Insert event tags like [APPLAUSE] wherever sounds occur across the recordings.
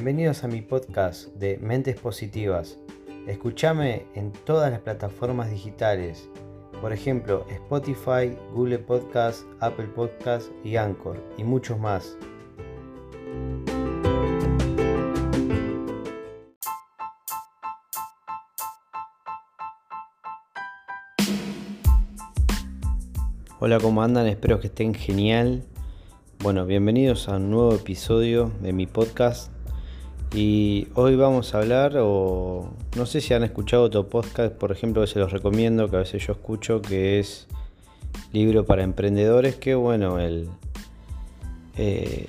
Bienvenidos a mi podcast de Mentes Positivas. Escúchame en todas las plataformas digitales, por ejemplo Spotify, Google Podcast, Apple Podcast y Anchor, y muchos más. Hola, ¿cómo andan? Espero que estén genial. Bueno, bienvenidos a un nuevo episodio de mi podcast y hoy vamos a hablar, o no sé si han escuchado otro podcast, por ejemplo, que se los recomiendo, que a veces yo escucho, que es Libro para Emprendedores, que bueno, el, eh,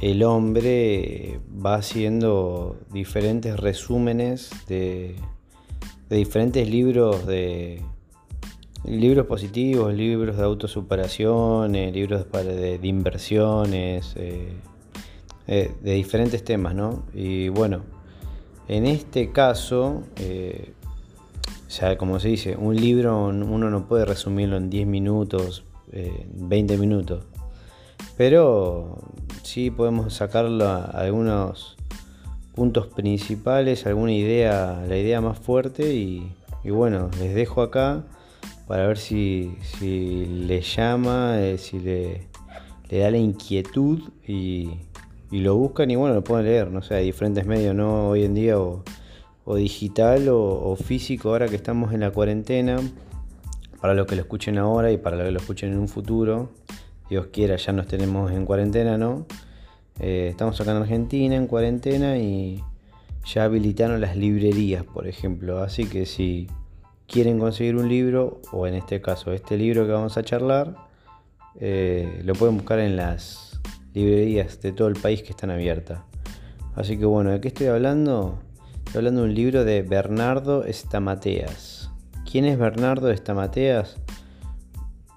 el hombre va haciendo diferentes resúmenes de, diferentes libros de libros positivos, libros de autosuperación, libros de, de inversiones. Eh, eh, de diferentes temas, ¿no? Y bueno, en este caso, eh, ya como se dice, un libro uno no puede resumirlo en 10 minutos, 20 eh, minutos, pero sí podemos sacarlo algunos puntos principales, alguna idea, la idea más fuerte y, bueno, les dejo acá para ver si, si le llama, si le, le da la inquietud y, y lo buscan y bueno, lo pueden leer, no sé, hay diferentes medios, ¿no? Hoy en día o, digital o, físico, ahora que estamos en la cuarentena, para los que lo escuchen ahora y para los que lo escuchen en un futuro, Dios quiera, ya nos tenemos en cuarentena, ¿no? Eh, estamos acá en Argentina en cuarentena y ya habilitaron las librerías, por ejemplo, así que si quieren conseguir un libro, o en este caso este libro que vamos a charlar, eh, lo pueden buscar en las librerías de todo el país que están abiertas. Así que bueno, ¿de qué estoy hablando? Estoy hablando de un libro de Bernardo Estamateas. ¿Quién es Bernardo Estamateas?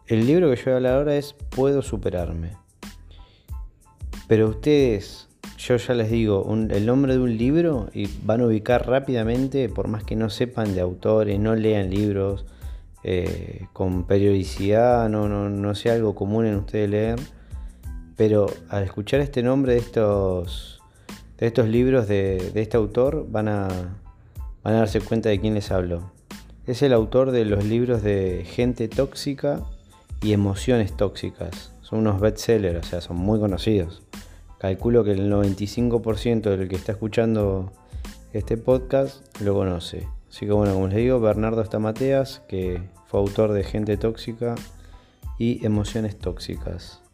El libro que yo voy a hablar ahora es Puedo superarme. Pero ustedes, yo ya les digo, el nombre de un libro y van a ubicar rápidamente, por más que no sepan de autores, no lean libros eh, con periodicidad, no, no, no sea algo común en ustedes leer pero al escuchar este nombre de estos, de estos libros de, este autor van a, van a darse cuenta de quién les hablo. Es el autor de los libros de Gente Tóxica y Emociones Tóxicas. Son unos bestsellers, o sea, son muy conocidos. Calculo que el 95% del que está escuchando este podcast lo conoce. Así que bueno, como les digo, Bernardo Estamateas, que fue autor de Gente Tóxica y Emociones Tóxicas.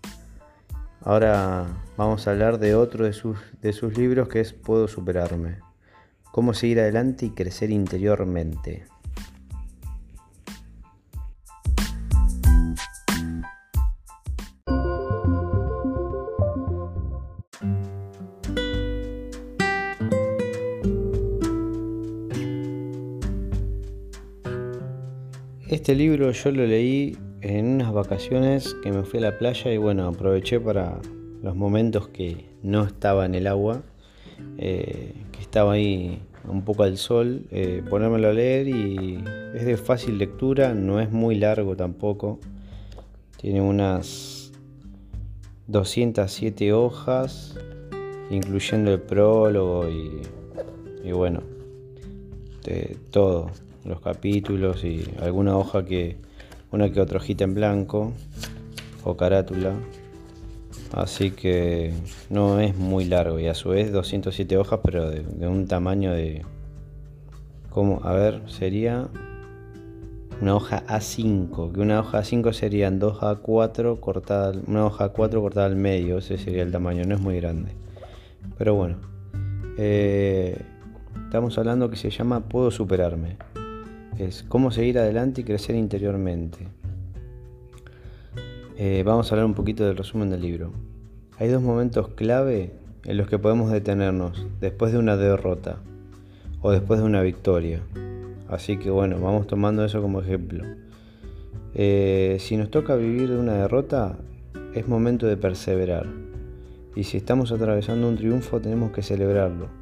Ahora vamos a hablar de otro de sus, de sus libros que es Puedo superarme. Cómo seguir adelante y crecer interiormente. Este libro yo lo leí en unas vacaciones que me fui a la playa y bueno, aproveché para los momentos que no estaba en el agua, eh, que estaba ahí un poco al sol, eh, ponérmelo a leer y es de fácil lectura, no es muy largo tampoco, tiene unas 207 hojas, incluyendo el prólogo y, bueno, de todo, los capítulos y alguna hoja que una que otra hojita en blanco o carátula. Así que no es muy largo y a su vez 207 hojas, pero de, un tamaño de. como A ver, sería una hoja A5, que una hoja A5 serían 2 A4 cortada, una hoja A4 cortada al medio, ese sería el tamaño, no es muy grande. Pero bueno, eh, estamos hablando que se llama Puedo superarme es cómo seguir adelante y crecer interiormente. Eh, vamos a hablar un poquito del resumen del libro. Hay dos momentos clave en los que podemos detenernos después de una derrota o después de una victoria. Así que bueno, vamos tomando eso como ejemplo. Eh, si nos toca vivir de una derrota, es momento de perseverar. Y si estamos atravesando un triunfo, tenemos que celebrarlo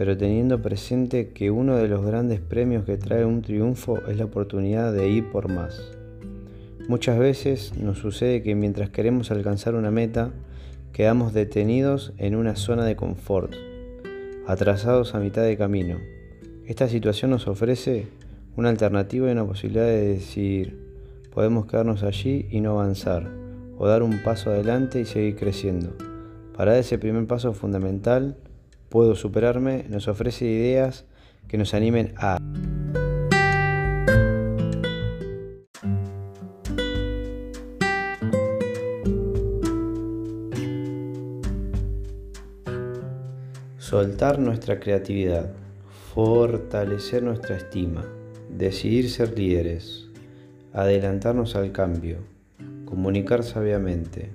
pero teniendo presente que uno de los grandes premios que trae un triunfo es la oportunidad de ir por más. Muchas veces nos sucede que mientras queremos alcanzar una meta, quedamos detenidos en una zona de confort. atrasados a mitad de camino. Esta situación nos ofrece una alternativa y una posibilidad de decir, podemos quedarnos allí y no avanzar, o dar un paso adelante y seguir creciendo. Para ese primer paso fundamental, puedo superarme, nos ofrece ideas que nos animen a... Soltar nuestra creatividad, fortalecer nuestra estima, decidir ser líderes, adelantarnos al cambio, comunicar sabiamente,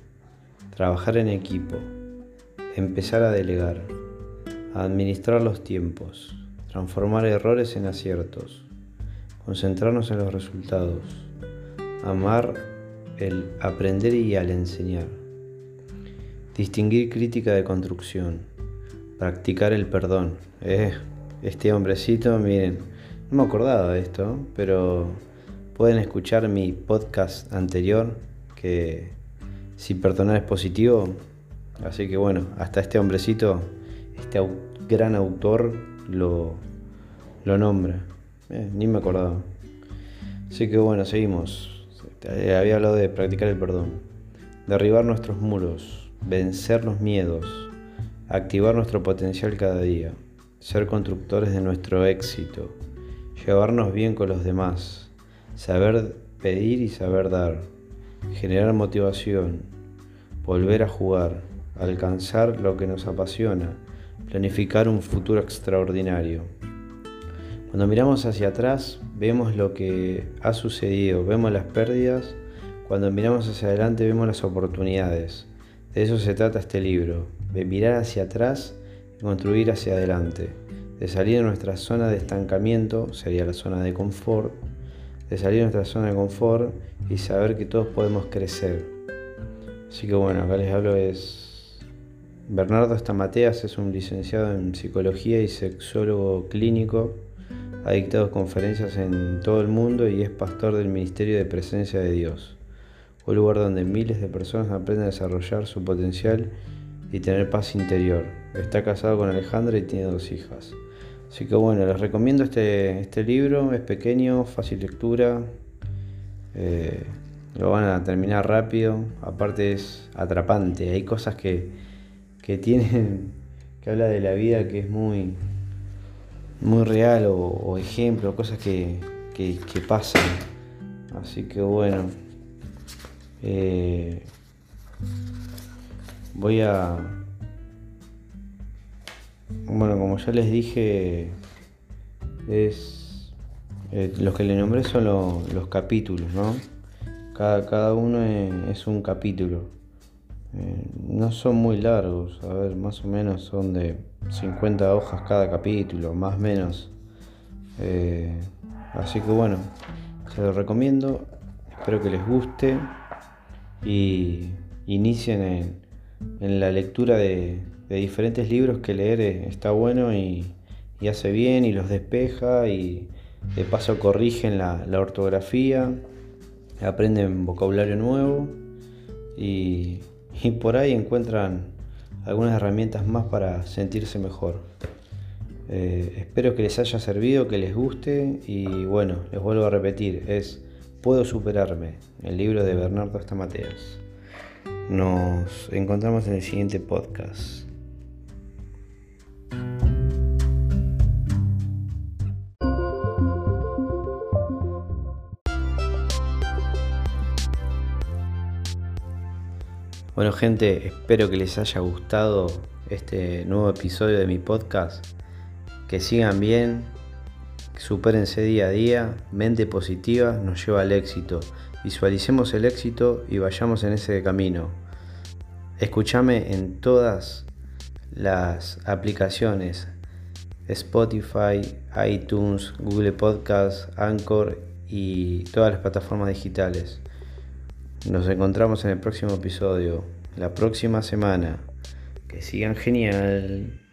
trabajar en equipo, empezar a delegar, administrar los tiempos, transformar errores en aciertos, concentrarnos en los resultados, amar el aprender y al enseñar, distinguir crítica de construcción, practicar el perdón. Eh, este hombrecito, miren, no me acordaba de esto, pero pueden escuchar mi podcast anterior, que si perdonar es positivo. Así que bueno, hasta este hombrecito, este gran autor lo, lo nombra. Eh, ni me acordaba. Así que bueno, seguimos. Había hablado de practicar el perdón, derribar nuestros muros, vencer los miedos, activar nuestro potencial cada día, ser constructores de nuestro éxito, llevarnos bien con los demás, saber pedir y saber dar, generar motivación, volver a jugar, alcanzar lo que nos apasiona, planificar un futuro extraordinario. Cuando miramos hacia atrás, vemos lo que ha sucedido, vemos las pérdidas, cuando miramos hacia adelante vemos las oportunidades. De eso se trata este libro, de mirar hacia atrás y construir hacia adelante, de salir de nuestra zona de estancamiento, sería la zona de confort, de salir de nuestra zona de confort y saber que todos podemos crecer. Así que bueno, acá les hablo es Bernardo Estamateas es un licenciado en psicología y sexólogo clínico, ha dictado conferencias en todo el mundo y es pastor del Ministerio de Presencia de Dios, un lugar donde miles de personas aprenden a desarrollar su potencial y tener paz interior. Está casado con Alejandra y tiene dos hijas. Así que bueno, les recomiendo este, este libro, es pequeño, fácil lectura, eh, lo van a terminar rápido, aparte es atrapante, hay cosas que, que tienen, [LAUGHS] que habla de la vida que es muy, muy real o, ejemplo, cosas que, que, pasan. Así que bueno. Eh, voy a... Bueno, como ya les dije, es... Eh, los que le nombré son los capítulos, ¿no? Cada, cada uno es, un capítulo. Eh, no son muy largos, a ver, más o menos son de 50 hojas cada capítulo, más o menos. Eh, así que bueno, se los recomiendo, espero que les guste y inicien en, en la lectura de, diferentes libros que leer está bueno y, hace bien y los despeja y de paso corrigen la, ortografía, aprenden vocabulario nuevo y, por ahí encuentran algunas herramientas más para sentirse mejor. Eh, espero que les haya servido, que les guste y bueno, les vuelvo a repetir, es Puedo superarme, el libro de Bernardo Estamateas. Nos encontramos en el siguiente podcast. Bueno gente, espero que les haya gustado este nuevo episodio de mi podcast. Que sigan bien, supérense día a día, mente positiva nos lleva al éxito Visualicemos el éxito y vayamos en ese camino. Escúchame en todas las aplicaciones Spotify, iTunes, Google Podcast, Anchor y todas las plataformas digitales. Nos encontramos en el próximo episodio, la próxima semana. Que sigan genial.